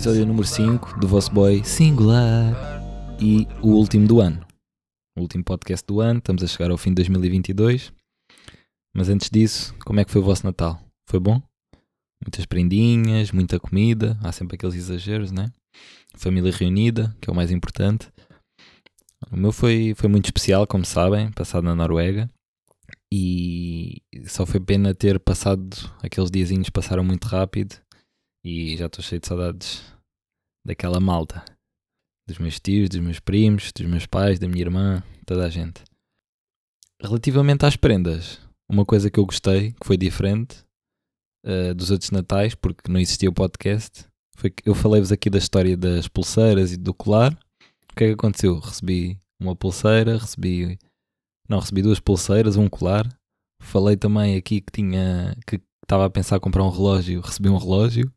Episódio número 5 do vosso boy Singular e o último do ano. O último podcast do ano, estamos a chegar ao fim de 2022. Mas antes disso, como é que foi o vosso Natal? Foi bom? Muitas prendinhas, muita comida, há sempre aqueles exageros, né? Família reunida, que é o mais importante. O meu foi, foi muito especial, como sabem, passado na Noruega. E só foi pena ter passado, aqueles diazinhos passaram muito rápido e já estou cheio de saudades daquela malta. Dos meus tios, dos meus primos, dos meus pais, da minha irmã, toda a gente. Relativamente às prendas, uma coisa que eu gostei, que foi diferente uh, dos outros natais, porque não existia o podcast, foi que eu falei-vos aqui da história das pulseiras e do colar. O que é que aconteceu? Recebi uma pulseira, recebi. Não, recebi duas pulseiras, um colar. Falei também aqui que tinha. que estava a pensar comprar um relógio, recebi um relógio.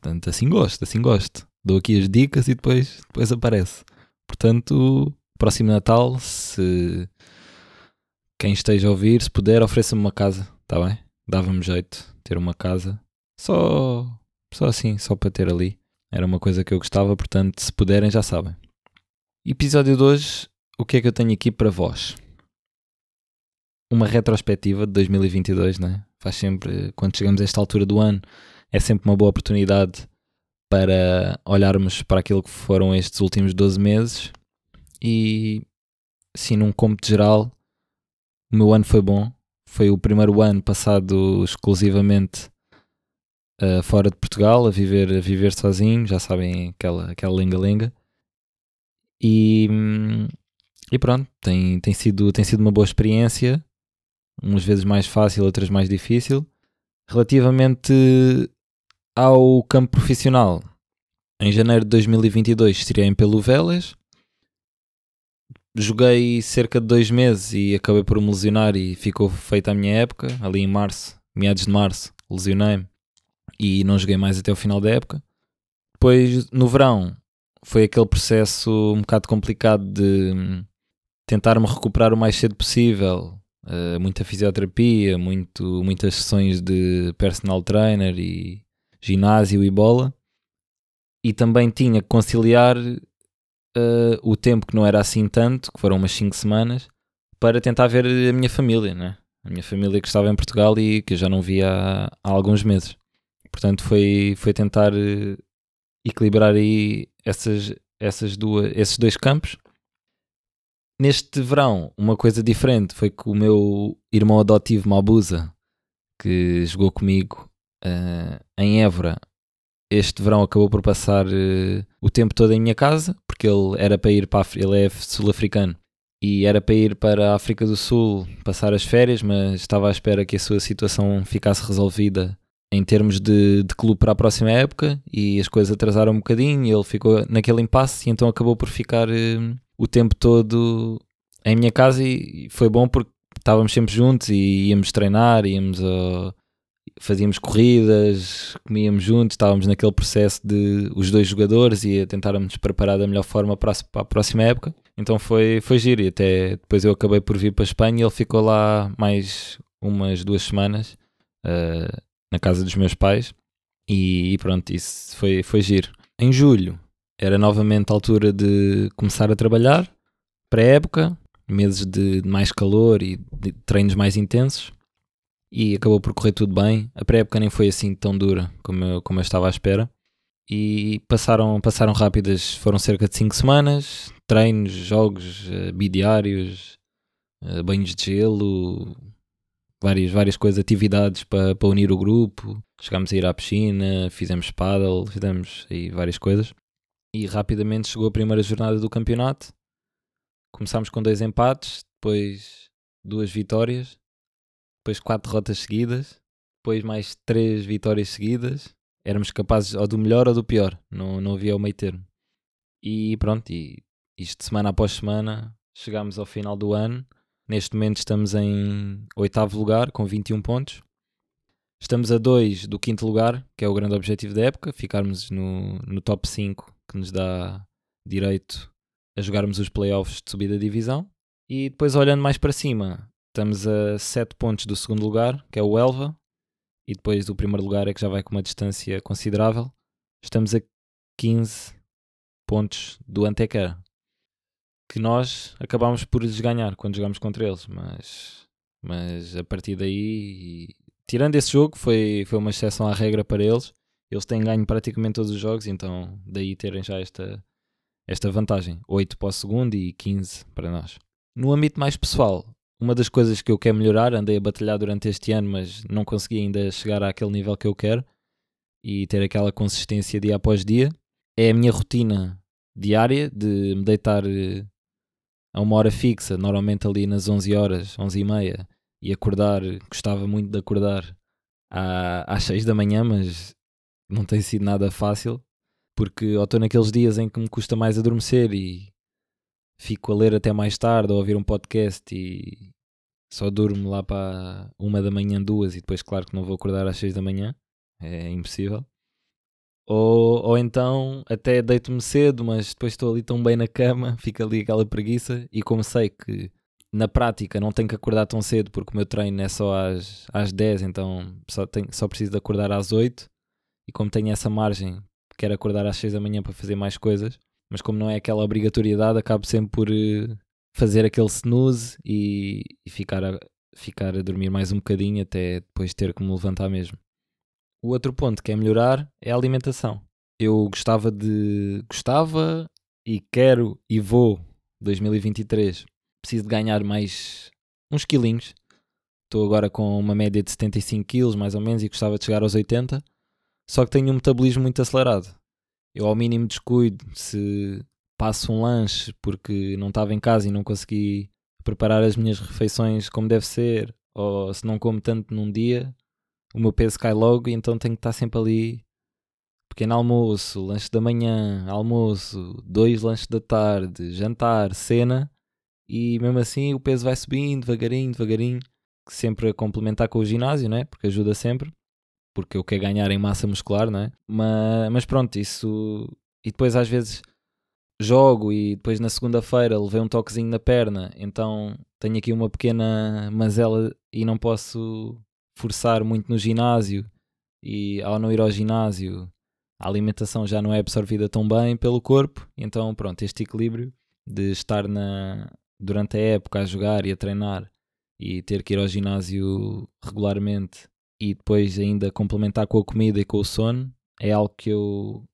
Portanto, assim gosto, assim gosto. Dou aqui as dicas e depois, depois aparece. Portanto, próximo Natal, se quem esteja a ouvir, se puder, ofereça-me uma casa, está bem? Dava-me jeito ter uma casa. Só, só assim, só para ter ali. Era uma coisa que eu gostava, portanto, se puderem, já sabem. Episódio de hoje, o que é que eu tenho aqui para vós? Uma retrospectiva de 2022, né? Faz sempre, quando chegamos a esta altura do ano, é sempre uma boa oportunidade para olharmos para aquilo que foram estes últimos 12 meses e, sim, num cômputo geral, o meu ano foi bom. Foi o primeiro ano passado exclusivamente uh, fora de Portugal, a viver, a viver sozinho, já sabem aquela, aquela lenga-lenga. E, e pronto, tem, tem, sido, tem sido uma boa experiência, umas vezes mais fácil, outras mais difícil. Relativamente ao campo profissional, em janeiro de 2022 estirei em Pelovelas. Joguei cerca de dois meses e acabei por me lesionar e ficou feita a minha época. Ali em março, meados de março, lesionei-me e não joguei mais até o final da época. Depois, no verão, foi aquele processo um bocado complicado de tentar me recuperar o mais cedo possível. Uh, muita fisioterapia, muito, muitas sessões de personal trainer e ginásio e bola. E também tinha que conciliar uh, o tempo que não era assim tanto, que foram umas 5 semanas, para tentar ver a minha família, né? A minha família que estava em Portugal e que eu já não via há, há alguns meses. Portanto, foi, foi tentar uh, equilibrar aí essas, essas duas, esses dois campos. Neste verão, uma coisa diferente foi que o meu irmão adotivo Mabusa, que jogou comigo uh, em Évora, este verão acabou por passar uh, o tempo todo em minha casa, porque ele era para ir para a, ele é sul-africano. E era para ir para a África do Sul passar as férias, mas estava à espera que a sua situação ficasse resolvida em termos de, de clube para a próxima época e as coisas atrasaram um bocadinho e ele ficou naquele impasse e então acabou por ficar uh, o tempo todo em minha casa e foi bom porque estávamos sempre juntos e íamos treinar, íamos ao, fazíamos corridas, comíamos juntos, estávamos naquele processo de os dois jogadores e a tentarmos preparar da melhor forma para a, para a, próxima época. Então foi, foi giro e até depois eu acabei por vir para a Espanha e ele ficou lá mais umas duas semanas uh, na casa dos meus pais e, e, pronto, isso foi, foi giro. Em julho era novamente a altura de começar a trabalhar, pré-época, meses de mais calor e de treinos mais intensos e acabou por correr tudo bem. A pré-época nem foi assim tão dura como eu, como eu estava à espera. E passaram, passaram rápidas, foram cerca de 5 semanas, treinos, jogos, uh, bidiários, uh, banhos de gelo, várias, várias coisas, atividades para, para unir o grupo. Chegámos a ir à piscina, fizemos paddle, fizemos aí várias coisas. E rapidamente chegou a primeira jornada do campeonato. Começámos com dois empates, depois duas vitórias depois quatro derrotas seguidas, depois mais três vitórias seguidas. Éramos capazes ou do melhor ou do pior, não, não havia o meio termo. E pronto, e isto semana após semana, chegámos ao final do ano. Neste momento estamos em oitavo lugar, com 21 pontos. Estamos a 2 do quinto lugar, que é o grande objetivo da época, ficarmos no, no top 5, que nos dá direito a jogarmos os playoffs de subida divisão. E depois olhando mais para cima, Estamos a 7 pontos do segundo lugar, que é o Elva, e depois do primeiro lugar é que já vai com uma distância considerável. Estamos a 15 pontos do Antequera, que nós acabámos por lhes ganhar quando jogámos contra eles, mas, mas a partir daí, tirando esse jogo, foi, foi uma exceção à regra para eles. Eles têm ganho praticamente todos os jogos, então daí terem já esta, esta vantagem: 8 para o segundo e 15 para nós. No âmbito mais pessoal, uma das coisas que eu quero melhorar, andei a batalhar durante este ano, mas não consegui ainda chegar àquele nível que eu quero e ter aquela consistência dia após dia, é a minha rotina diária de me deitar eh, a uma hora fixa, normalmente ali nas 11 horas, 11 e meia, e acordar, gostava muito de acordar às 6 da manhã, mas não tem sido nada fácil, porque ou estou naqueles dias em que me custa mais adormecer e fico a ler até mais tarde ou a ouvir um podcast e só durmo lá para uma da manhã, duas, e depois, claro que não vou acordar às seis da manhã, é impossível. Ou, ou então até deito-me cedo, mas depois estou ali tão bem na cama, fica ali aquela preguiça, e como sei que na prática não tenho que acordar tão cedo porque o meu treino é só às, às 10, então só, tenho, só preciso de acordar às 8, e como tenho essa margem, quero acordar às 6 da manhã para fazer mais coisas, mas como não é aquela obrigatoriedade, acabo sempre por uh, fazer aquele snooze e, e, ficar, a, ficar a dormir mais um bocadinho até depois ter que me levantar mesmo. O outro ponto que é melhorar é a alimentação. Eu gostava de. gostava e quero e vou 2023. Preciso de ganhar mais uns quilinhos. Estou agora com uma média de 75 quilos mais ou menos e gostava de chegar aos 80. Só que tenho um metabolismo muito acelerado eu ao mínimo descuido, se passo um lanche porque não estava em casa e não consegui preparar as minhas refeições como deve ser, ou se não como tanto num dia, o meu peso cai logo e então tenho que estar sempre ali. Pequeno almoço, lanche da manhã, almoço, dois lanches da tarde, jantar, cena, e mesmo assim o peso vai subindo devagarinho, devagarinho, sempre a complementar com o ginásio, né? Porque ajuda sempre porque eu quero ganhar em massa muscular, não é? Mas, mas pronto, isso. E depois às vezes jogo e depois na segunda-feira levei um toquezinho na perna, então tenho aqui uma pequena mazela e não posso forçar muito no ginásio. E ao não ir ao ginásio, a alimentação já não é absorvida tão bem pelo corpo, então pronto, este equilíbrio de estar na, durante a época a jogar e a treinar e ter que ir ao ginásio regularmente e depois ainda complementar com a comida e com o sono é algo que eu,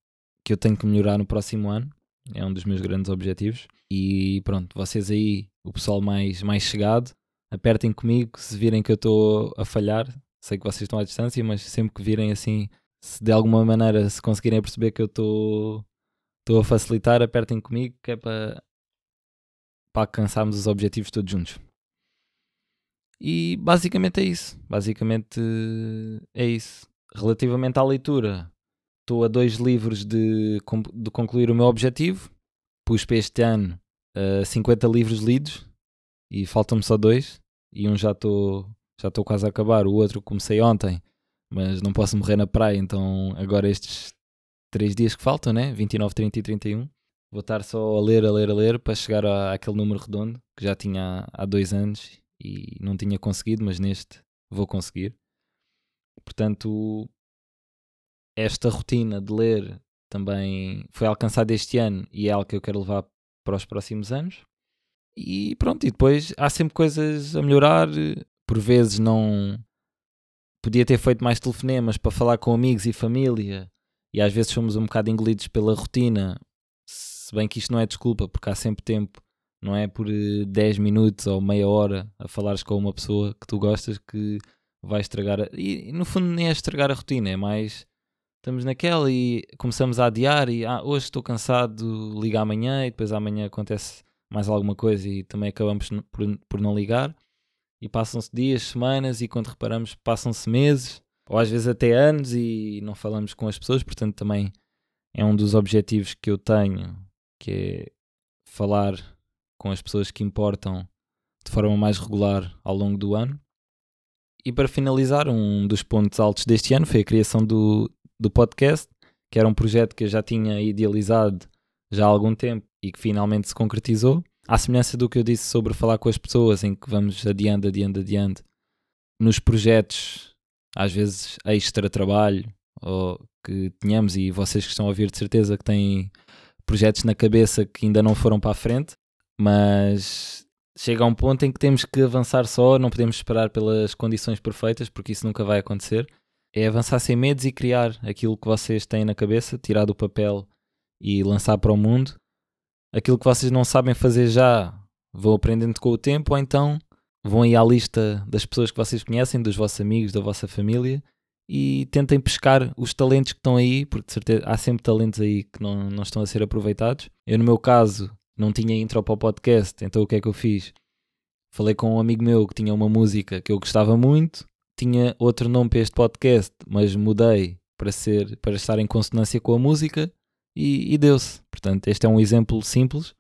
que eu tenho que melhorar no próximo ano. É um dos meus grandes objetivos. E pronto, vocês aí, o pessoal mais, mais chegado, apertem comigo se virem que eu estou a falhar. Sei que vocês estão à distância, mas sempre que virem assim, se de alguma maneira se conseguirem perceber que eu estou a facilitar, apertem comigo que é para, para alcançarmos os objetivos todos juntos. E basicamente é isso. Basicamente é isso. Relativamente à leitura, estou a dois livros de, de concluir o meu objetivo. Pus para este ano uh, 50 livros lidos e faltam-me só dois. E um já estou já estou quase a acabar. O outro comecei ontem, mas não posso morrer na praia. Então agora estes três dias que faltam, né? 29, 30 e 31. Vou estar só a ler, a ler, a ler para chegar àquele número redondo que já tinha há dois anos e não tinha conseguido, mas neste vou conseguir. Portanto, esta rotina de ler também foi alcançada este ano e é algo que eu quero levar para os próximos anos. E pronto, e depois há sempre coisas a melhorar. Por vezes não podia ter feito mais telefonemas para falar com amigos e família, e às vezes somos um bocado engolidos pela rotina. Se bem que isto não é desculpa, porque há sempre tempo não é por 10 eh, minutos ou meia hora a falares com uma pessoa que tu gostas que vai estragar. A... E no fundo nem é estragar a rotina, é mais estamos naquela e começamos a adiar e ah, hoje estou cansado, liga amanhã e depois amanhã acontece mais alguma coisa e também acabamos por, por não ligar e passam-se dias, semanas e quando reparamos passam-se meses ou às vezes até anos e não falamos com as pessoas, portanto também é um dos objetivos que eu tenho, que é falar com as pessoas que importam de forma mais regular ao longo do ano. E para finalizar, um dos pontos altos deste ano foi a criação do, do podcast, que era um projeto que eu já tinha idealizado já há algum tempo e que finalmente se concretizou. À semelhança do que eu disse sobre falar com as pessoas, em que vamos adiante, adiante, adiante, nos projetos, às vezes extra trabalho, ou que tenhamos, e vocês que estão a ouvir de certeza que têm projetos na cabeça que ainda não foram para a frente, mas chega a um ponto em que temos que avançar só, não podemos esperar pelas condições perfeitas, porque isso nunca vai acontecer. É avançar sem medos e criar aquilo que vocês têm na cabeça, tirar do papel e lançar para o mundo. Aquilo que vocês não sabem fazer já, vão aprendendo com o tempo, ou então vão aí à lista das pessoas que vocês conhecem, dos vossos amigos, da vossa família, e tentem pescar os talentos que estão aí, porque de certeza há sempre talentos aí que não, não estão a ser aproveitados. Eu, no meu caso, não tinha intro para o podcast, então o que é que eu fiz? Falei com um amigo meu que tinha uma música que eu gostava muito, tinha outro nome para este podcast, mas mudei para ser para estar em consonância com a música e, e deu-se. Portanto, este é um exemplo simples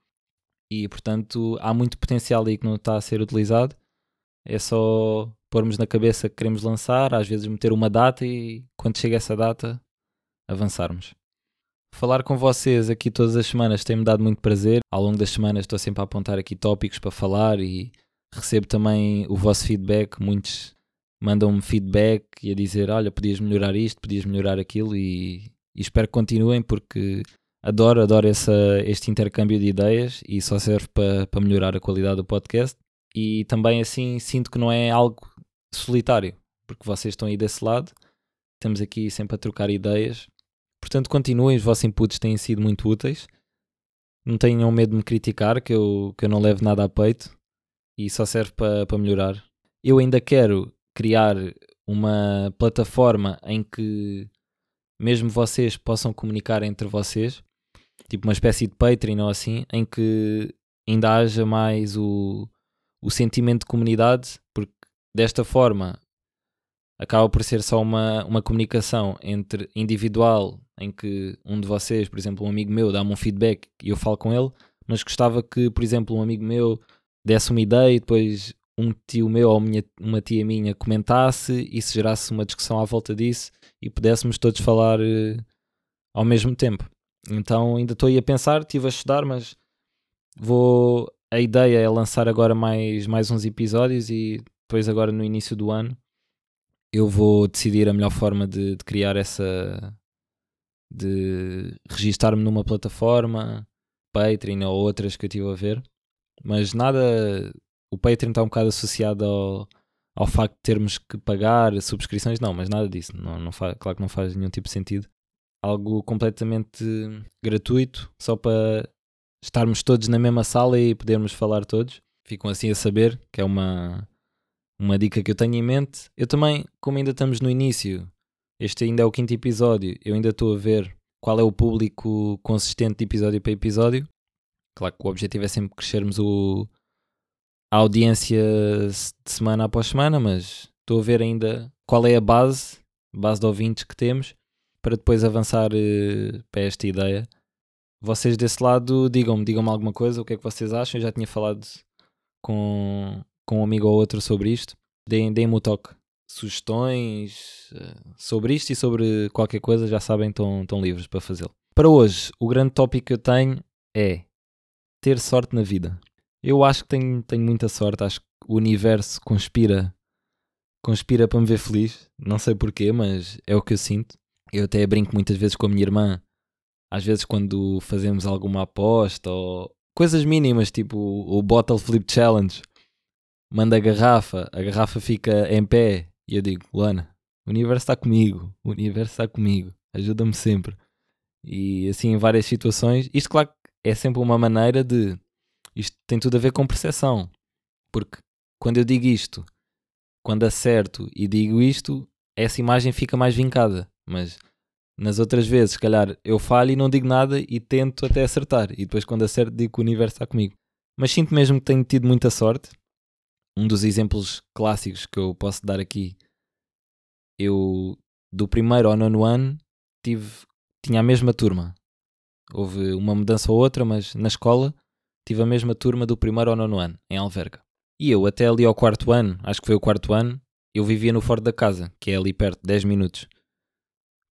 e, portanto, há muito potencial aí que não está a ser utilizado. É só pormos na cabeça que queremos lançar, às vezes meter uma data e quando chega essa data, avançarmos. Falar com vocês aqui todas as semanas tem-me dado muito prazer. Ao longo das semanas estou sempre a apontar aqui tópicos para falar e recebo também o vosso feedback. Muitos mandam-me feedback e a dizer: Olha, podias melhorar isto, podias melhorar aquilo, e, e espero que continuem porque adoro, adoro essa, este intercâmbio de ideias e só serve para, para melhorar a qualidade do podcast. E também assim sinto que não é algo solitário, porque vocês estão aí desse lado, estamos aqui sempre a trocar ideias. Portanto, continuem, os vossos inputs têm sido muito úteis. Não tenham medo de me criticar, que eu, que eu não levo nada a peito e só serve para, para melhorar. Eu ainda quero criar uma plataforma em que mesmo vocês possam comunicar entre vocês, tipo uma espécie de Patreon ou assim, em que ainda haja mais o, o sentimento de comunidade, porque desta forma acaba por ser só uma, uma comunicação entre individual, em que um de vocês, por exemplo, um amigo meu, dá-me um feedback e eu falo com ele, mas gostava que, por exemplo, um amigo meu desse uma ideia e depois um tio meu ou minha, uma tia minha comentasse e se gerasse uma discussão à volta disso e pudéssemos todos falar uh, ao mesmo tempo. Então ainda estou aí a pensar, estive a estudar, mas vou. A ideia é lançar agora mais, mais uns episódios e depois agora no início do ano eu vou decidir a melhor forma de, de criar essa de registar-me numa plataforma Patreon ou outras que eu estive a ver. Mas nada o Patreon está um bocado associado ao, ao facto de termos que pagar subscrições não, mas nada disso não, não faz, claro que não faz nenhum tipo de sentido. Algo completamente gratuito só para estarmos todos na mesma sala e podermos falar todos. Ficam assim a saber que é uma uma dica que eu tenho em mente. Eu também, como ainda estamos no início, este ainda é o quinto episódio, eu ainda estou a ver qual é o público consistente de episódio para episódio. Claro que o objetivo é sempre crescermos o, a audiência de semana após semana, mas estou a ver ainda qual é a base, base de ouvintes que temos, para depois avançar uh, para esta ideia. Vocês desse lado, digam-me, digam-me alguma coisa, o que é que vocês acham? Eu já tinha falado com, com um amigo ou outro sobre isto, deem-me deem o toque. Sugestões uh, sobre isto e sobre qualquer coisa, já sabem, estão, estão livres para fazê-lo. Para hoje, o grande tópico que eu tenho é ter sorte na vida. Eu acho que tenho, tenho muita sorte, acho que o universo conspira conspira para me ver feliz. Não sei porquê, mas é o que eu sinto. Eu até brinco muitas vezes com a minha irmã. Às vezes quando fazemos alguma aposta ou coisas mínimas, tipo o Bottle Flip Challenge manda a garrafa, a garrafa fica em pé e eu digo, Luana, o universo está comigo, o universo está comigo, ajuda-me sempre. E assim em várias situações, isto claro é sempre uma maneira de isto tem tudo a ver com percepção. Porque quando eu digo isto, quando acerto e digo isto, essa imagem fica mais vincada. Mas nas outras vezes, se calhar, eu falho e não digo nada e tento até acertar. E depois, quando acerto, digo que o universo está comigo. Mas sinto mesmo que tenho tido muita sorte um dos exemplos clássicos que eu posso dar aqui, eu do primeiro ao nono ano tive, tinha a mesma turma. Houve uma mudança ou outra, mas na escola tive a mesma turma do primeiro ao nono ano, em Alverga. E eu até ali ao quarto ano, acho que foi o quarto ano, eu vivia no Forte da Casa, que é ali perto, 10 minutos.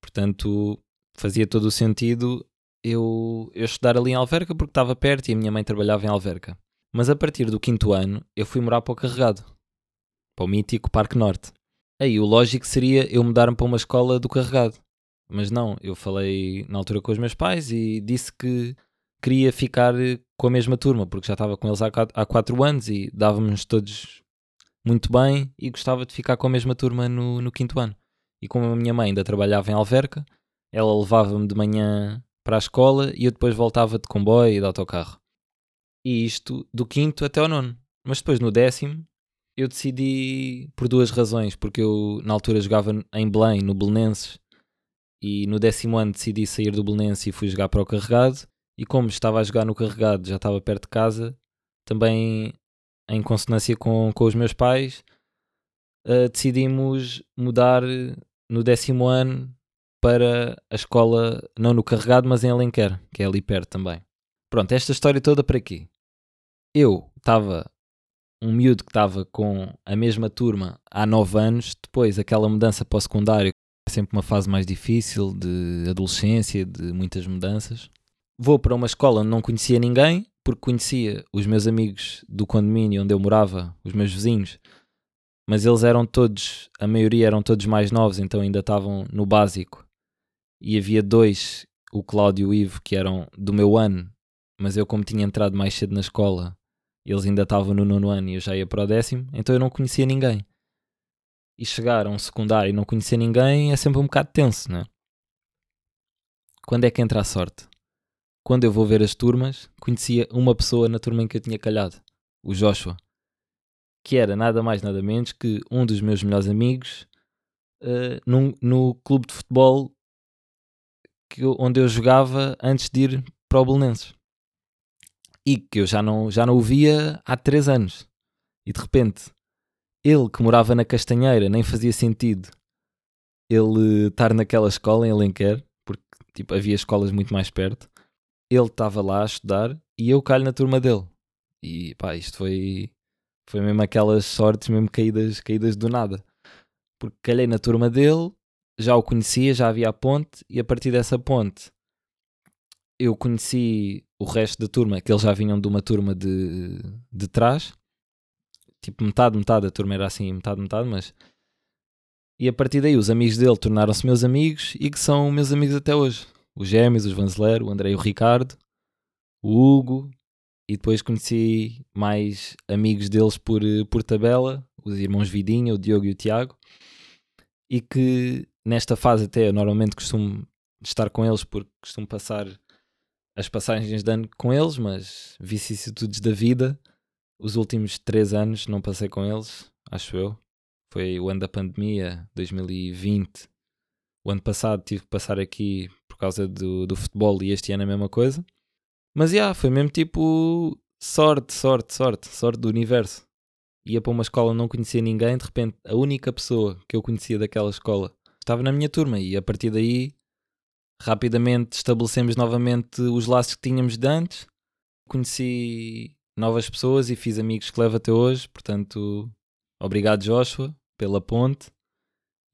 Portanto, fazia todo o sentido eu, eu estudar ali em Alverca porque estava perto e a minha mãe trabalhava em Alverca. Mas a partir do quinto ano, eu fui morar para o Carregado, para o mítico Parque Norte. Aí o lógico seria eu mudar-me para uma escola do Carregado. Mas não, eu falei na altura com os meus pais e disse que queria ficar com a mesma turma, porque já estava com eles há quatro, anos e dávamos todos muito bem e gostava de ficar com a mesma turma no, no quinto ano. E como a minha mãe ainda trabalhava em Alverca, ela levava-me de manhã para a escola e eu depois voltava de comboio e de autocarro. E isto do quinto até ao nono. Mas depois no décimo eu decidi por duas razões, porque eu na altura jogava em Belém, no Belenenses, e no décimo ano decidi sair do Belenenses e fui jogar para o Carregado, e como estava a jogar no Carregado, já estava perto de casa, também em consonância com, com os meus pais, uh, decidimos mudar no décimo ano para a escola, não no Carregado, mas em Alenquer, que é ali perto também. Pronto, esta história toda para quê? Eu estava um miúdo que estava com a mesma turma há nove anos, depois aquela mudança para o secundário é sempre uma fase mais difícil de adolescência, de muitas mudanças. Vou para uma escola onde não conhecia ninguém, porque conhecia os meus amigos do condomínio onde eu morava, os meus vizinhos, mas eles eram todos, a maioria eram todos mais novos, então ainda estavam no básico. E havia dois, o Cláudio e o Ivo, que eram do meu ano, mas eu, como tinha entrado mais cedo na escola, eles ainda estavam no nono ano e eu já ia para o décimo, então eu não conhecia ninguém. E chegar a um secundário e não conhecer ninguém é sempre um bocado tenso, não é? Quando é que entra a sorte? Quando eu vou ver as turmas, conhecia uma pessoa na turma em que eu tinha calhado, o Joshua que era nada mais nada menos que um dos meus melhores amigos uh, num, no clube de futebol que onde eu jogava antes de ir para o Belenenses. E que eu já não, já não o via há três anos. E de repente, ele que morava na Castanheira, nem fazia sentido ele estar naquela escola em Alenquer, porque tipo, havia escolas muito mais perto. Ele estava lá a estudar e eu calho na turma dele. E pá, isto foi foi mesmo aquelas sortes, mesmo caídas, caídas do nada. Porque calhei na turma dele, já o conhecia, já havia a ponte, e a partir dessa ponte eu conheci o resto da turma, que eles já vinham de uma turma de, de trás. Tipo, metade, metade, a turma era assim, metade, metade, mas. E a partir daí os amigos dele tornaram-se meus amigos e que são meus amigos até hoje. Os Gêmeos, os Vanzeler, o André e o Ricardo, o Hugo, e depois conheci mais amigos deles por, por tabela, os irmãos Vidinha, o Diogo e o Tiago, e que nesta fase até eu normalmente costumo estar com eles porque costumo passar as passagens de ano com eles, mas vicissitudes da vida, os últimos três anos não passei com eles, acho eu. Foi o ano da pandemia, 2020. O ano passado tive que passar aqui por causa do, do futebol e este ano a mesma coisa. Mas já, yeah, foi mesmo tipo sorte, sorte, sorte, sorte do universo. Ia para uma escola, não conhecia ninguém, de repente a única pessoa que eu conhecia daquela escola estava na minha turma e a partir daí rapidamente estabelecemos novamente os laços que tínhamos de antes. Conheci novas pessoas e fiz amigos que levo até hoje, portanto, obrigado Joshua pela ponte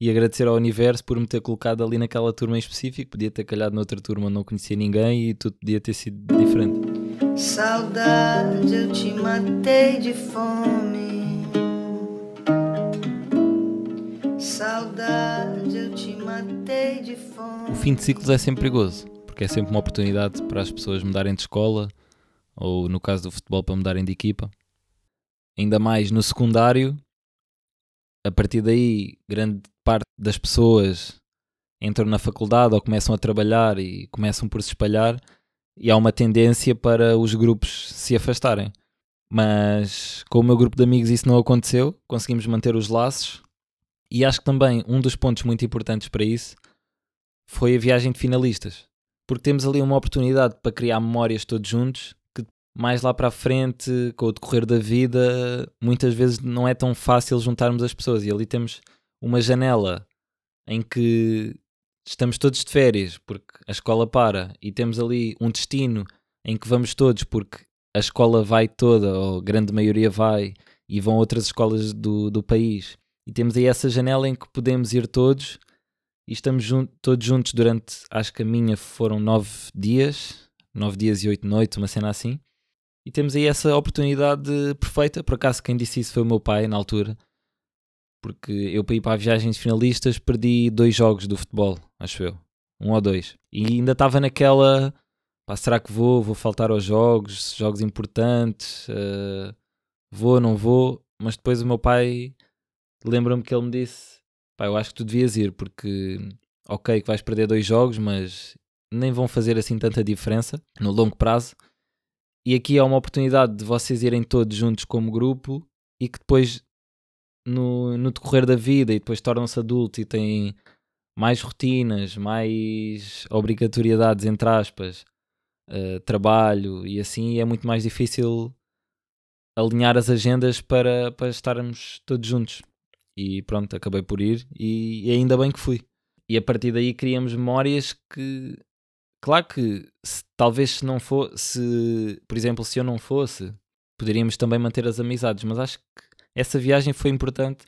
e agradecer ao universo por me ter colocado ali naquela turma em específico. Podia ter calhado noutra turma, não conhecia ninguém e tudo podia ter sido diferente. Saudade, eu te matei de fome. Saudade, O fim de ciclos é sempre perigoso, porque é sempre uma oportunidade para as pessoas mudarem de escola ou, no caso do futebol, para mudarem de equipa. Ainda mais no secundário, a partir daí, grande parte das pessoas entram na faculdade ou começam a trabalhar e começam por se espalhar, e há uma tendência para os grupos se afastarem. Mas com o meu grupo de amigos isso não aconteceu, conseguimos manter os laços, e acho que também um dos pontos muito importantes para isso foi a viagem de finalistas, porque temos ali uma oportunidade para criar memórias todos juntos mais lá para a frente, com o decorrer da vida, muitas vezes não é tão fácil juntarmos as pessoas. E ali temos uma janela em que estamos todos de férias porque a escola para e temos ali um destino em que vamos todos porque a escola vai toda, ou a grande maioria vai, e vão outras escolas do, do país. E temos aí essa janela em que podemos ir todos e estamos jun todos juntos durante, acho que a minha foram nove dias, nove dias e oito noites, uma cena assim E temos aí essa oportunidade perfeita. Por acaso, quem disse isso foi o meu pai na altura. Porque eu, para ir para a viagem de finalistas, perdi dois jogos do futebol, acho eu. Um ou dois. E ainda estava naquela. Pá, será que vou? Vou faltar aos jogos? Jogos importantes? Uh, vou, não vou? Mas depois o meu pai. Lembra-me que ele me disse: Pá, eu acho que tu devias ir, porque. Ok, que vais perder dois jogos, mas nem vão fazer assim tanta diferença no longo prazo. E aqui há uma oportunidade de vocês irem todos juntos como grupo e que depois, no, no decorrer da vida, e depois tornam-se adultos e têm mais rotinas, mais obrigatoriedades, entre aspas, uh, trabalho e assim, é muito mais difícil alinhar as agendas para, para estarmos todos juntos. E pronto, acabei por ir e, ainda bem que fui. E a partir daí criamos memórias que Claro que se, talvez se não fosse, por exemplo, se eu não fosse, poderíamos também manter as amizades, mas acho que essa viagem foi importante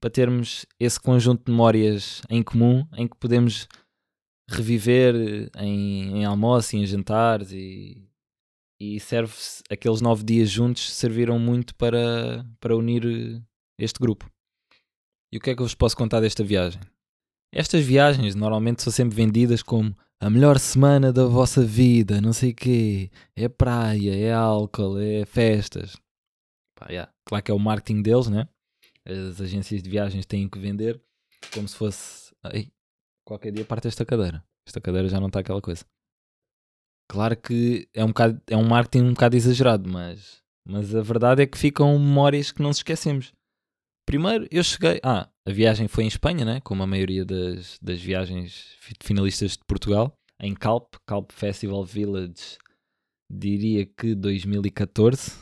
para termos esse conjunto de memórias em comum em que podemos reviver em, em almoço e em jantares e, e serve aqueles nove dias juntos serviram muito para, para unir este grupo. E o que é que eu vos posso contar desta viagem? Estas viagens normalmente são sempre vendidas como a melhor semana da vossa vida, não sei quê. É praia, é álcool, é festas. Pá, yeah. Claro que é o marketing deles, né? As agências de viagens têm que vender como se fosse. Ai, qualquer dia parte esta cadeira. Esta cadeira já não está aquela coisa. Claro que é um, bocado, é um marketing um bocado exagerado, mas, mas a verdade é que ficam memórias que não se esquecemos. Primeiro, eu cheguei. Ah, a viagem foi em Espanha, né? Como a maioria das, das viagens finalistas de Portugal, em Calp, Calp Festival Village, diria que 2014.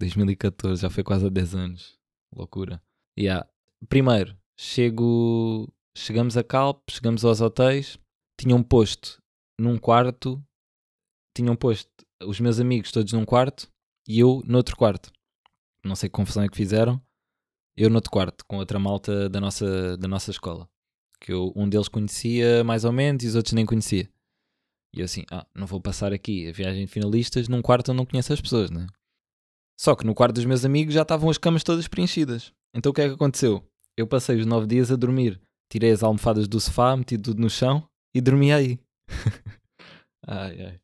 2014, já foi quase há 10 anos. Loucura. Yeah. Primeiro, chego, chegamos a Calp, chegamos aos hotéis, tinham posto num quarto, tinham posto os meus amigos todos num quarto e eu noutro quarto. Não sei que confusão é que fizeram eu no outro quarto, com outra malta da nossa, da nossa escola. Que eu, um deles conhecia mais ou menos e os outros nem conhecia. E eu assim, ah, não vou passar aqui a viagem de finalistas num quarto onde não conheço as pessoas, né? Só que no quarto dos meus amigos já estavam as camas todas preenchidas. Então o que é que aconteceu? Eu passei os nove dias a dormir. Tirei as almofadas do sofá, meti tudo no chão e dormi aí. ai, ai.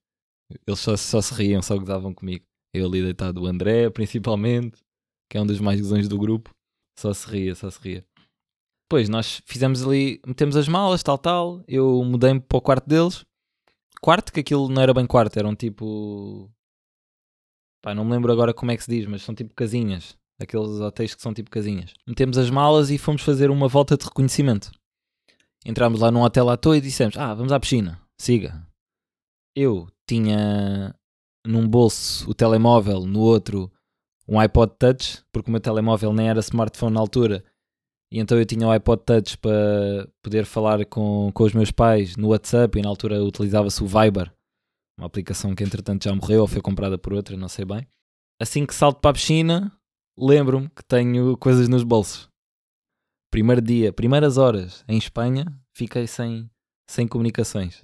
Eles só, só se riam, só gozavam comigo. Eu ali deitado, o André, principalmente, que é um dos mais gozões do grupo. Só se ria, só se ria. Depois nós fizemos ali, metemos as malas, tal, tal. Eu mudei-me para o quarto deles. Quarto, que aquilo não era bem quarto, eram tipo. Pá, não me lembro agora como é que se diz, mas são tipo casinhas. Aqueles hotéis que são tipo casinhas. Metemos as malas e fomos fazer uma volta de reconhecimento. Entramos lá num hotel à toa e dissemos: Ah, vamos à piscina, siga. Eu tinha num bolso o telemóvel, no outro um iPod Touch, porque o meu telemóvel nem era smartphone na altura, e então eu tinha o iPod Touch para poder falar com, com os meus pais no WhatsApp, e na altura utilizava-se o Viber, uma aplicação que entretanto já morreu ou foi comprada por outra, não sei bem. Assim que salto para a piscina, lembro-me que tenho coisas nos bolsos. Primeiro dia, primeiras horas em Espanha, fiquei sem, sem comunicações.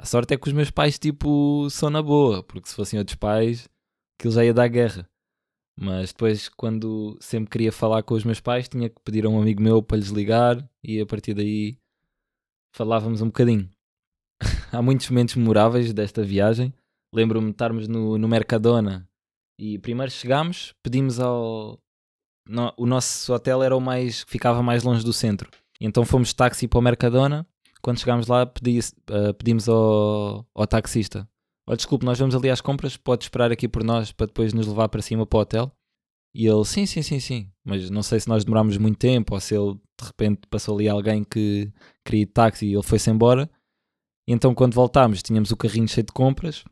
A sorte é que os meus pais, tipo, são na boa, porque se fossem outros pais, aquilo já ia dar guerra. Mas depois, quando sempre queria falar com os meus pais, tinha que pedir a um amigo meu para lhes ligar e a partir daí falávamos um bocadinho. Há muitos momentos memoráveis desta viagem. Lembro-me de estarmos no, no Mercadona e primeiro chegámos, pedimos ao. No, o nosso hotel era o mais. ficava mais longe do centro. Então fomos de táxi para o Mercadona. Quando chegámos lá, pedi, uh, pedimos ao, ao taxista oh, desculpe, nós vamos ali às compras, pode esperar aqui por nós para depois nos levar para cima para o hotel. E ele, sim, sim, sim, sim. Mas não sei se nós demorámos muito tempo ou se ele de repente passou ali alguém que queria táxi e ele foi-se embora. E então quando voltámos tínhamos o carrinho cheio de compras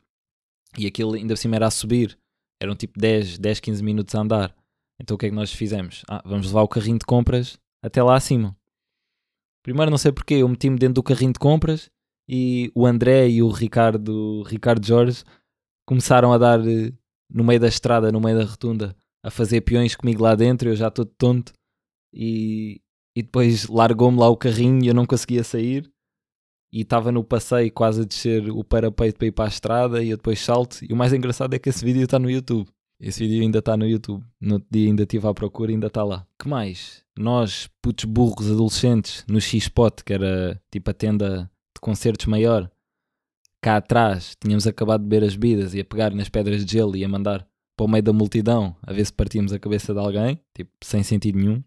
e aquilo ainda por cima era a subir. Eram tipo 10, 10, 15 minutos a andar. Então o que é que nós fizemos? Ah, vamos levar o carrinho de compras até lá acima. Primeiro não sei porquê, eu meti-me dentro do carrinho de compras e o André e o Ricardo, Ricardo Jorge começaram a dar eh, no meio da estrada, no meio da rotunda, a fazer peões comigo lá dentro, eu já todo tonto, e, e depois largou-me lá o carrinho e eu não conseguia sair. e estava no passeio quase a descer o parapeito para ir para a estrada e eu depois salto. E o mais engraçado é que esse vídeo está no YouTube. Esse vídeo ainda está no YouTube. No outro dia ainda estive à procura e ainda está lá. que mais? Nós, putos burros adolescentes, no X-Spot, que era tipo a tenda de concertos maior, cá atrás tínhamos acabado de beber as bebidas e a pegar nas pedras de gelo e a mandar para o meio da multidão a ver se partíamos a cabeça de alguém, tipo, sem sentido nenhum.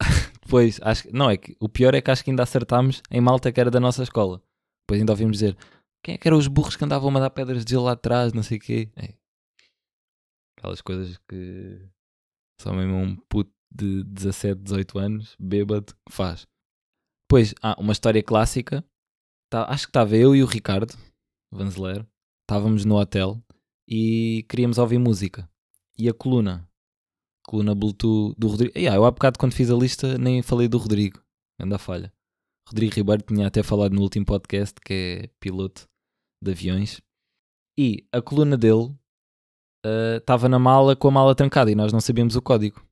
Depois, acho que, não, é que o pior é que acho que ainda acertámos em malta que era da nossa escola. Depois ainda ouvimos dizer quem é que eram os burros que andavam a mandar pedras de gelo lá atrás, não sei o quê. É. Aquelas coisas que só mesmo um puto de 17, 18 anos, bêbado, faz. Depois, ah, uma história clássica. Tá, acho que estava eu e o Ricardo Vanzeler. Estávamos no hotel e queríamos ouvir música. E a coluna, coluna Bluetooth do Rodrigo. Yeah, eu há bocado quando fiz a lista nem falei do Rodrigo. Anda falha. Rodrigo Ribeiro tinha até falado no último podcast que é piloto de aviões. E a coluna dele estava uh, na mala com a mala trancada e nós não sabíamos o código.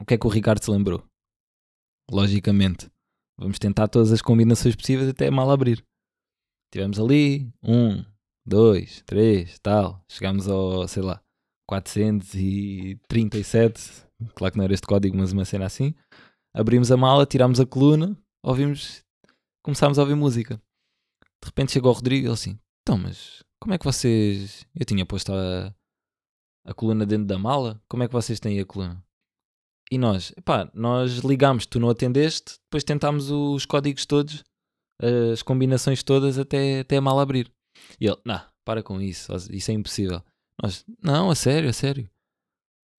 O que é que o Ricardo se lembrou? Logicamente. Vamos tentar todas as combinações possíveis até a mala abrir. Tivemos ali, um, dois, três, tal. Chegámos ao, sei lá, 437. Claro que não era este código, mas uma cena assim. Abrimos a mala, tirámos a coluna, ouvimos, começámos a ouvir música. De repente chegou o Rodrigo e ele assim: Então, mas como é que vocês. Eu tinha posto a, a coluna dentro da mala, como é que vocês têm a coluna? E nós, pá, nós ligámos, tu não atendeste, depois tentámos os códigos todos, as combinações todas até, até a mala abrir. E ele, não, para com isso, isso é impossível. Nós, não, a sério, a sério.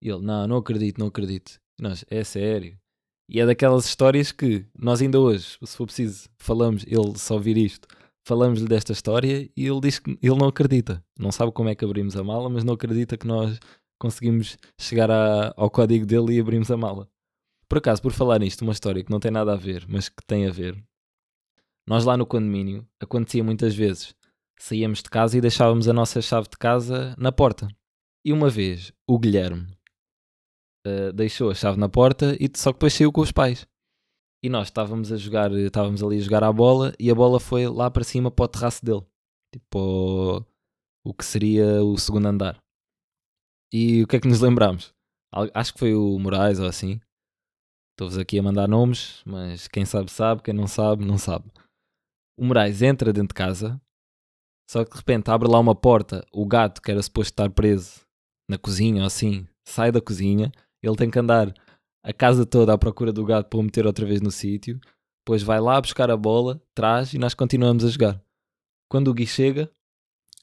E ele, não, não acredito, não acredito. E nós, é sério. E é daquelas histórias que nós ainda hoje, se for preciso, falamos, ele só ouvir isto, falamos-lhe desta história e ele diz que ele não acredita. Não sabe como é que abrimos a mala, mas não acredita que nós conseguimos chegar a, ao código dele e abrimos a mala. Por acaso, por falar nisto, uma história que não tem nada a ver, mas que tem a ver. Nós lá no condomínio, acontecia muitas vezes saíamos de casa e deixávamos a nossa chave de casa na porta. E uma vez o Guilherme uh, deixou a chave na porta e só que depois saiu com os pais. E nós estávamos a jogar, estávamos ali a jogar a bola e a bola foi lá para cima para o terraço dele. Tipo, o que seria o segundo andar. E o que é que nos lembramos? Acho que foi o Moraes ou assim. Estou-vos aqui a mandar nomes, mas quem sabe sabe, quem não sabe, não sabe. O Moraes entra dentro de casa só que de repente abre lá uma porta, o gato que era suposto estar preso na cozinha ou assim, sai da cozinha, ele tem que andar a casa toda à procura do gato para o meter outra vez no sítio, depois vai lá buscar a bola, traz e nós continuamos a jogar. Quando o Gui chega,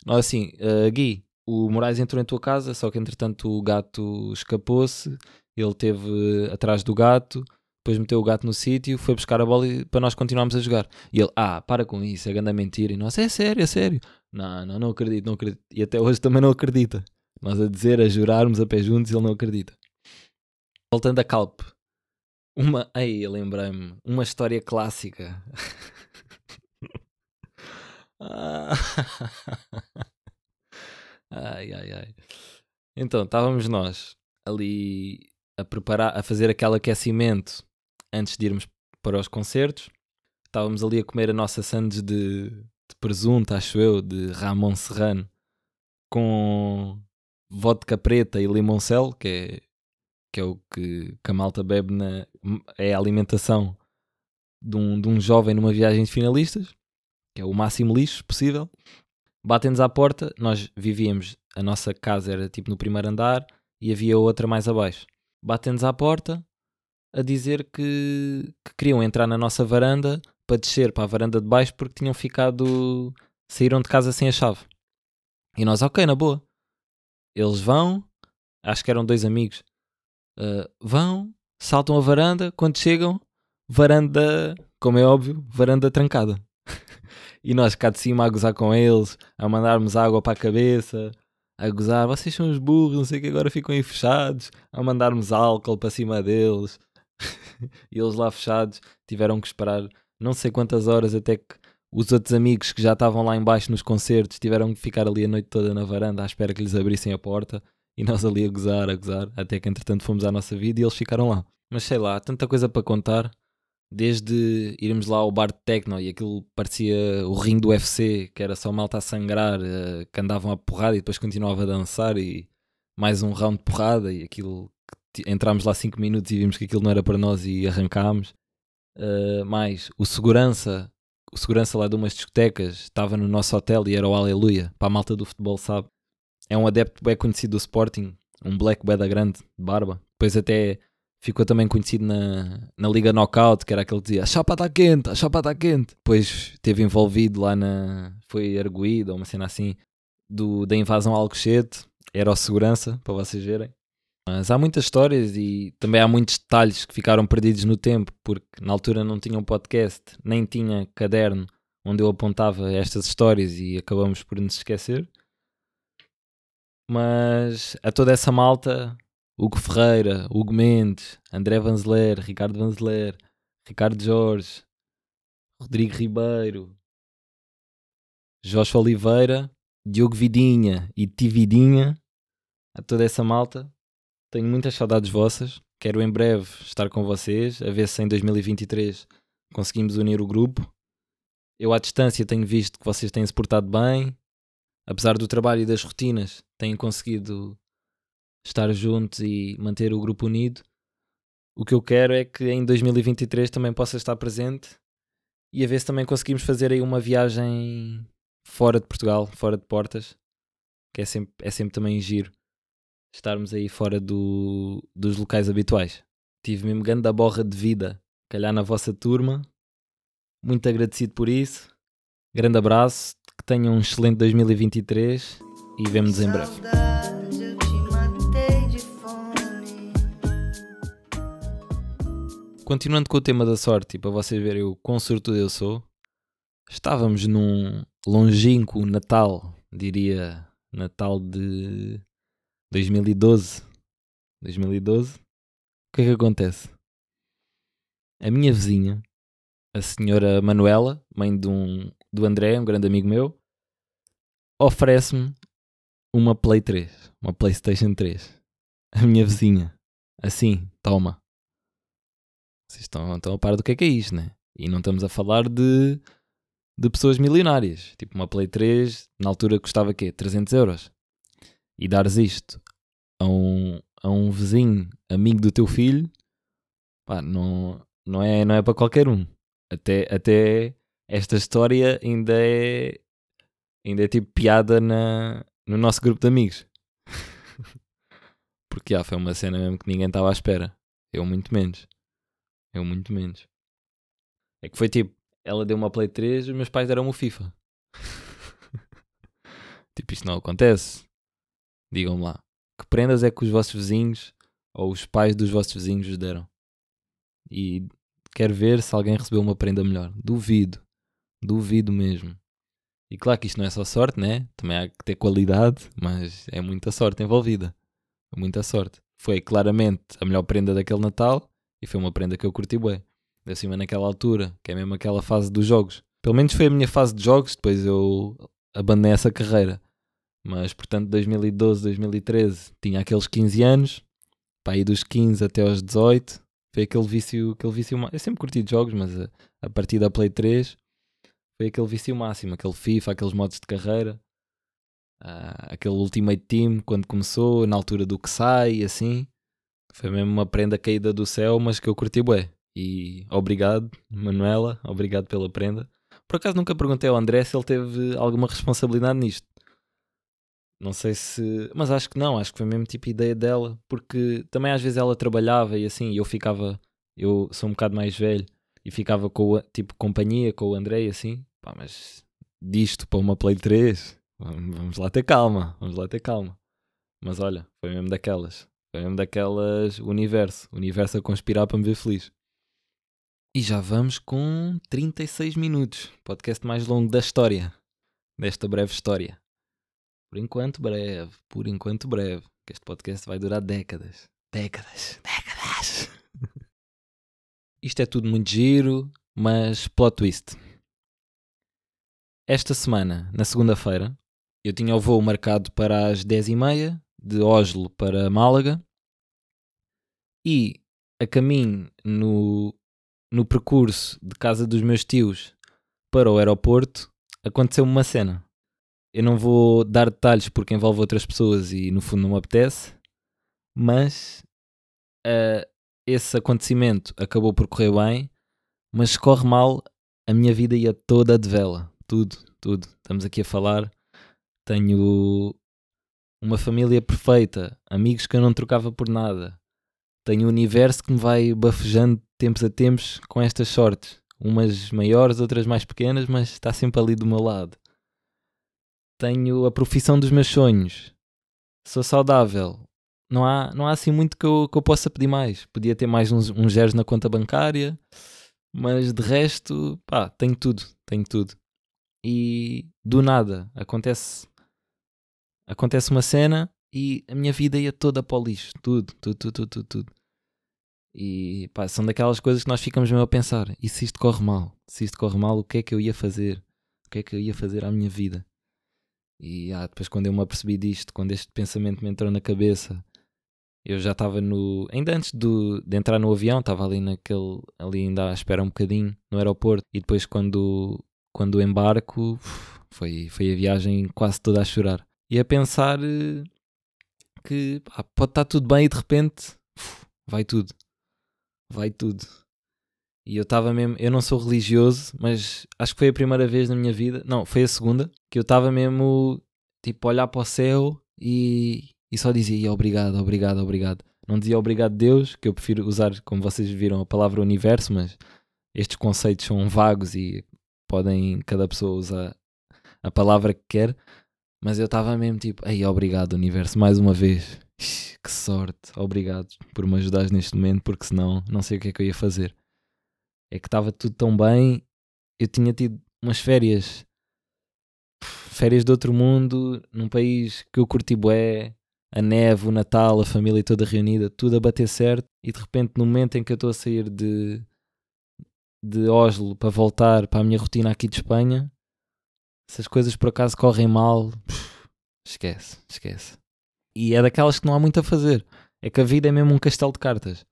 nós assim, uh, Gui, o Moraes entrou em tua casa, só que entretanto o gato escapou-se, ele teve atrás do gato, depois meteu o gato no sítio, foi buscar a bola e, para nós continuarmos a jogar. E ele, ah, para com isso, é grande mentira. E nós, é sério, é sério. Não, não, não acredito, não acredito. E até hoje também não acredita. Nós a dizer, a jurarmos a pé juntos, ele não acredita. Voltando a Calp. Uma, aí lembrei-me, uma história clássica. ai, ai, ai. Então, estávamos nós ali a preparar, a fazer aquele aquecimento antes de irmos para os concertos. Estávamos ali a comer a nossa sandes de, de presunto, acho eu, de Ramon Serrano, com vodka preta e limoncel, que é, que é o que, que a malta bebe na é a alimentação de um, de um jovem numa viagem de finalistas, que é o máximo lixo possível. Batem-nos à porta, nós vivíamos, a nossa casa era tipo no primeiro andar e havia outra mais abaixo. Batem-nos à porta, a dizer que, que queriam entrar na nossa varanda para descer para a varanda de baixo porque tinham ficado. saíram de casa sem a chave. E nós, ok, na boa. Eles vão, acho que eram dois amigos, uh, vão, saltam a varanda, quando chegam, varanda, como é óbvio, varanda trancada. E nós cá de cima a gozar com eles, a mandarmos água para a cabeça, a gozar, vocês são os burros, não sei o que, agora ficam aí fechados, a mandarmos álcool para cima deles. e eles lá fechados tiveram que esperar não sei quantas horas até que os outros amigos que já estavam lá embaixo nos concertos tiveram que ficar ali a noite toda na varanda à espera que lhes abrissem a porta e nós ali a gozar, a gozar, até que entretanto fomos à nossa vida e eles ficaram lá. Mas sei lá, tanta coisa para contar, desde irmos lá ao bar de Tecno e aquilo parecia o ringue do UFC, que era só malta a sangrar, eh, que andavam a porrada e depois continuava a dançar e mais um round de porrada e aquilo entrámos lá 5 minutos e vimos que aquilo não era para nós e arrancámos. Uh, mais o segurança, o segurança lá de umas discotecas estava no nosso hotel e era o Aleluia, para a malta do futebol, sabe? É um adepto bem conhecido do Sporting, um black beda grande, de barba. Depois até ficou também conhecido na, na Liga Knockout, que era aquele que dizia a chapa está quente, a chapa está quente. Depois esteve envolvido lá na. Foi arguído, ou uma cena assim, do, da invasão a Alcochete. Era o segurança, para vocês verem. Mas há muitas histórias e também há muitos detalhes que ficaram perdidos no tempo, porque na altura não tinha um podcast, nem tinha caderno onde eu apontava estas histórias e acabamos por nos esquecer. Mas a toda essa malta, Hugo Ferreira, Hugo Mendes, André Vanzeler, Ricardo Vanzeler, Ricardo Jorge, Rodrigo Ribeiro, Jorge Oliveira, Diogo Vidinha e Ti Vidinha, a toda essa malta, tenho muitas saudades vossas. Quero em breve estar com vocês, a ver se em 2023 conseguimos unir o grupo. Eu à distância tenho visto que vocês têm se portado bem, apesar do trabalho e das rotinas, têm conseguido estar juntos e manter o grupo unido. O que eu quero é que em 2023 também possa estar presente e a ver se também conseguimos fazer aí uma viagem fora de Portugal, fora de portas, que é sempre, é sempre também giro estarmos aí fora do, dos locais habituais. Tive mesmo grande da borra de vida, calhar na vossa turma. Muito agradecido por isso. Grande abraço, que tenham um excelente 2023 e vemo-nos em breve. Continuando com o tema da sorte, para vocês verem o quão sortudo eu sou, estávamos num longínquo Natal, diria Natal de 2012. 2012. O que é que acontece? A minha vizinha, a senhora Manuela, mãe de um, do André, um grande amigo meu, oferece-me uma Play 3, uma PlayStation 3. A minha vizinha. Assim, toma. Vocês estão, estão a par do que é que é isto, né? E não estamos a falar de, de pessoas milionárias. Tipo, uma Play 3, na altura custava quê? 300 euros. E dares isto a um, a um vizinho, amigo do teu filho, pá, não, não, é, não é para qualquer um. Até, até esta história ainda é, ainda é tipo piada na, no nosso grupo de amigos. Porque já foi uma cena mesmo que ninguém estava à espera. Eu muito menos. Eu muito menos. É que foi tipo, ela deu uma Play 3 e os meus pais deram o FIFA. tipo, isto não acontece. Digam-me lá. Que prendas é que os vossos vizinhos ou os pais dos vossos vizinhos vos deram? E quero ver se alguém recebeu uma prenda melhor. Duvido. Duvido mesmo. E claro que isto não é só sorte, né? Também há que ter qualidade, mas é muita sorte envolvida. Muita sorte. Foi claramente a melhor prenda daquele Natal e foi uma prenda que eu curti bem. De cima naquela altura, que é mesmo aquela fase dos jogos. Pelo menos foi a minha fase de jogos, depois eu abandonei essa carreira. Mas portanto 2012, 2013 tinha aqueles 15 anos, para aí dos 15 até aos 18, foi aquele vício, aquele vício Eu sempre curti jogos, mas a, a partir da Play 3 foi aquele vício máximo, aquele FIFA, aqueles modos de carreira, ah, aquele Ultimate Team quando começou, na altura do que sai assim. Foi mesmo uma prenda caída do céu, mas que eu curti bué. E obrigado, Manuela, obrigado pela prenda. Por acaso nunca perguntei ao André se ele teve alguma responsabilidade nisto. Não sei se. Mas acho que não, acho que foi mesmo tipo ideia dela, porque também às vezes ela trabalhava e assim, e eu ficava. Eu sou um bocado mais velho e ficava com tipo companhia com o André e assim. Pá, mas disto para uma Play 3, vamos vamos lá ter calma, vamos lá ter calma. Mas olha, foi mesmo daquelas. Foi mesmo daquelas universo. Universo a conspirar para me ver feliz. E já vamos com 36 minutos. Podcast mais longo da história. Desta breve história. Por enquanto breve. Por enquanto breve. Que este podcast vai durar décadas. Décadas. Décadas. Isto é tudo muito giro, mas plot twist. Esta semana, na segunda-feira, eu tinha o voo marcado para as 10h30 de Oslo para Málaga e a caminho no, no percurso de casa dos meus tios para o aeroporto, aconteceu uma cena. Eu não vou dar detalhes porque envolve outras pessoas e no fundo não me apetece, mas ah, esse acontecimento acabou por correr bem, mas corre mal, a minha vida ia toda de vela. Tudo, tudo. Estamos aqui a falar. Tenho uma família perfeita, amigos que eu não trocava por nada. Tenho um universo que me vai bafejando de tempos a tempos com estas sortes. Umas maiores, outras mais pequenas, mas está sempre ali do meu lado. Tenho a profissão dos meus sonhos. Sou saudável. Não há, não há assim muito que eu, que eu possa pedir mais. Podia ter mais uns, uns zeros na conta bancária, mas de resto, pá, tenho tudo, tenho tudo. E do nada acontece acontece uma cena e a minha vida ia toda para o lixo, tudo, tudo, tudo, tudo, tudo, tudo. E pá, são daquelas coisas que nós ficamos mesmo a pensar: e se isto corre mal? Se isto corre mal, o que é que eu ia fazer? O que é que eu ia fazer à minha vida? E ah, depois, quando eu me apercebi disto, quando este pensamento me entrou na cabeça, eu já estava no. Ainda antes do, de entrar no avião, estava ali naquele. ali ainda à espera um bocadinho no aeroporto. E depois, quando, quando embarco, foi, foi a viagem quase toda a chorar. E a pensar eh, que pá, pode estar tudo bem e de repente vai tudo. Vai tudo. E eu estava mesmo. Eu não sou religioso, mas acho que foi a primeira vez na minha vida. Não, foi a segunda. Que eu estava mesmo. Tipo, a olhar para o céu e, e só dizia obrigado, obrigado, obrigado. Não dizia obrigado Deus, que eu prefiro usar, como vocês viram, a palavra universo, mas estes conceitos são vagos e podem cada pessoa usar a palavra que quer. Mas eu estava mesmo tipo, ei, obrigado universo, mais uma vez. Que sorte, obrigado por me ajudares neste momento, porque senão não sei o que é que eu ia fazer. É que estava tudo tão bem, eu tinha tido umas férias, férias de outro mundo, num país que eu curti bué, a neve, o Natal, a família toda reunida, tudo a bater certo, e de repente no momento em que eu estou a sair de, de Oslo para voltar para a minha rotina aqui de Espanha, se as coisas por acaso correm mal, esquece, esquece. E é daquelas que não há muito a fazer. É que a vida é mesmo um castelo de cartas.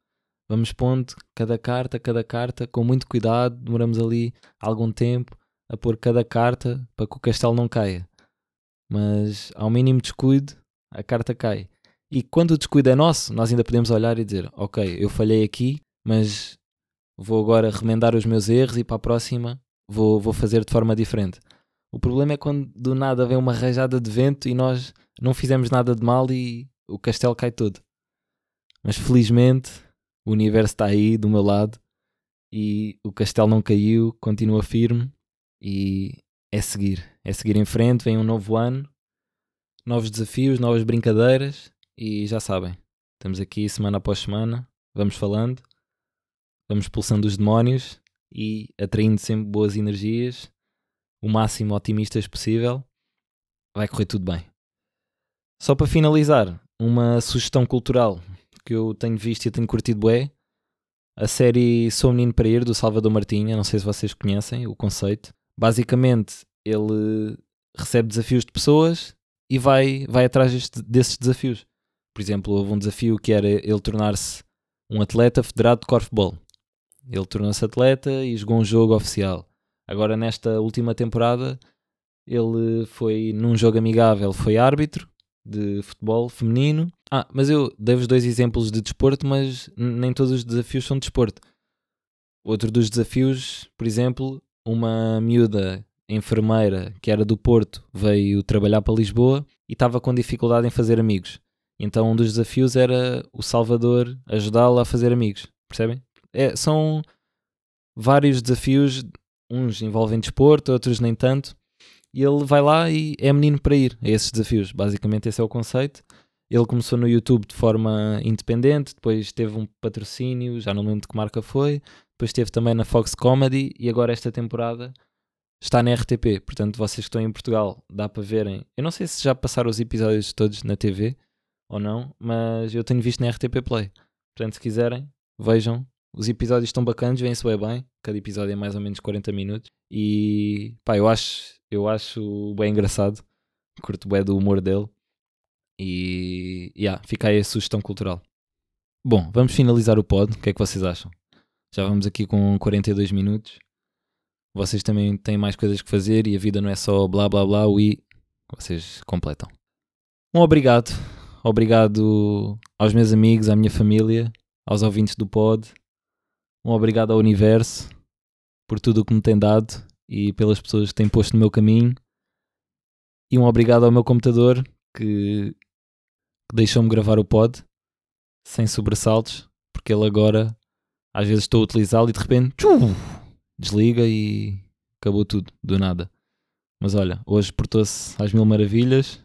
Vamos pondo cada carta, cada carta, com muito cuidado, demoramos ali algum tempo a pôr cada carta para que o castelo não caia. Mas ao mínimo descuido, a carta cai. E quando o descuido é nosso, nós ainda podemos olhar e dizer: Ok, eu falhei aqui, mas vou agora remendar os meus erros e para a próxima vou, vou fazer de forma diferente. O problema é quando do nada vem uma rajada de vento e nós não fizemos nada de mal e o castelo cai todo. Mas felizmente o universo está aí do meu lado e o castelo não caiu, continua firme e é seguir. É seguir em frente, vem um novo ano, novos desafios, novas brincadeiras e já sabem, estamos aqui semana após semana, vamos falando, vamos expulsando os demónios e atraindo sempre boas energias o máximo otimistas possível, vai correr tudo bem. Só para finalizar, uma sugestão cultural que eu tenho visto e tenho curtido é a série Sou Menino para Ir do Salvador Martinha, não sei se vocês conhecem o conceito. Basicamente, ele recebe desafios de pessoas e vai, vai atrás deste- desses desafios. Por exemplo, houve um desafio que era ele tornar-se um atleta federado de korfball. Ele tornou-se atleta e jogou um jogo oficial. Agora, nesta última temporada, ele foi num jogo amigável, foi árbitro de futebol feminino. Ah, mas eu dei-vos dois exemplos de desporto, mas nem todos os desafios são de desporto. Outro dos desafios, por exemplo, uma miúda enfermeira que era do Porto veio trabalhar para Lisboa e estava com dificuldade em fazer amigos. Então um dos desafios era o Salvador ajudá-la a fazer amigos. Percebem? É, são vários desafios, uns envolvem desporto, outros nem tanto. E ele vai lá e é menino para ir a esses desafios. Basicamente, esse é o conceito. Ele começou no YouTube de forma independente, depois teve um patrocínio, já não lembro de que marca foi. Depois esteve também na Fox Comedy e agora esta temporada está na RTP. Portanto, vocês que estão em Portugal, dá para verem. Eu não sei se já passaram os episódios todos na TV ou não, mas eu tenho visto na RTP Play. Portanto, se quiserem, vejam. Os episódios estão bacanas, vêm-se bem bem. Cada episódio é mais ou menos 40 minutos. E pá, eu acho, eu acho bem engraçado. Curto bem do humor dele. E yeah, fica aí a sugestão cultural. Bom, vamos finalizar o pod. O que é que vocês acham? Já vamos aqui com 42 minutos. Vocês também têm mais coisas que fazer e a vida não é só blá blá blá, ui. Vocês completam. Um obrigado. Obrigado aos meus amigos, à minha família, aos ouvintes do pod. Um obrigado ao universo por tudo o que me tem dado e pelas pessoas que têm posto no meu caminho. E um obrigado ao meu computador que, que deixou-me gravar o pod sem sobressaltos, porque ele agora às vezes estou a utilizá-lo e de repente tchum, desliga e acabou tudo, do nada. Mas olha, hoje portou-se às mil maravilhas,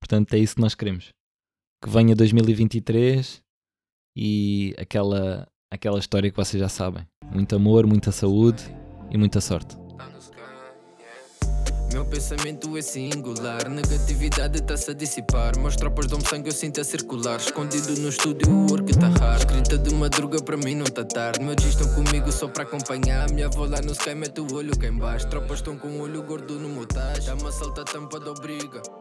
portanto é isso que nós queremos. Que venha 2023 e aquela, aquela história que vocês já sabem. Muito amor, muita saúde e muita sorte. Meu pensamento é singular, negatividade está-se a dissipar. Meus tropas dão sangue, eu sinto a circular. Escondido no estúdio, o work tá raro. Escrita de madruga, para mim não tá tarde. Meus dias estão comigo só para acompanhar. Minha avó lá no sky mete o olho cá em baixo. Tropas estão com o olho gordo no motage. Dá-me a salta a tampa da obriga.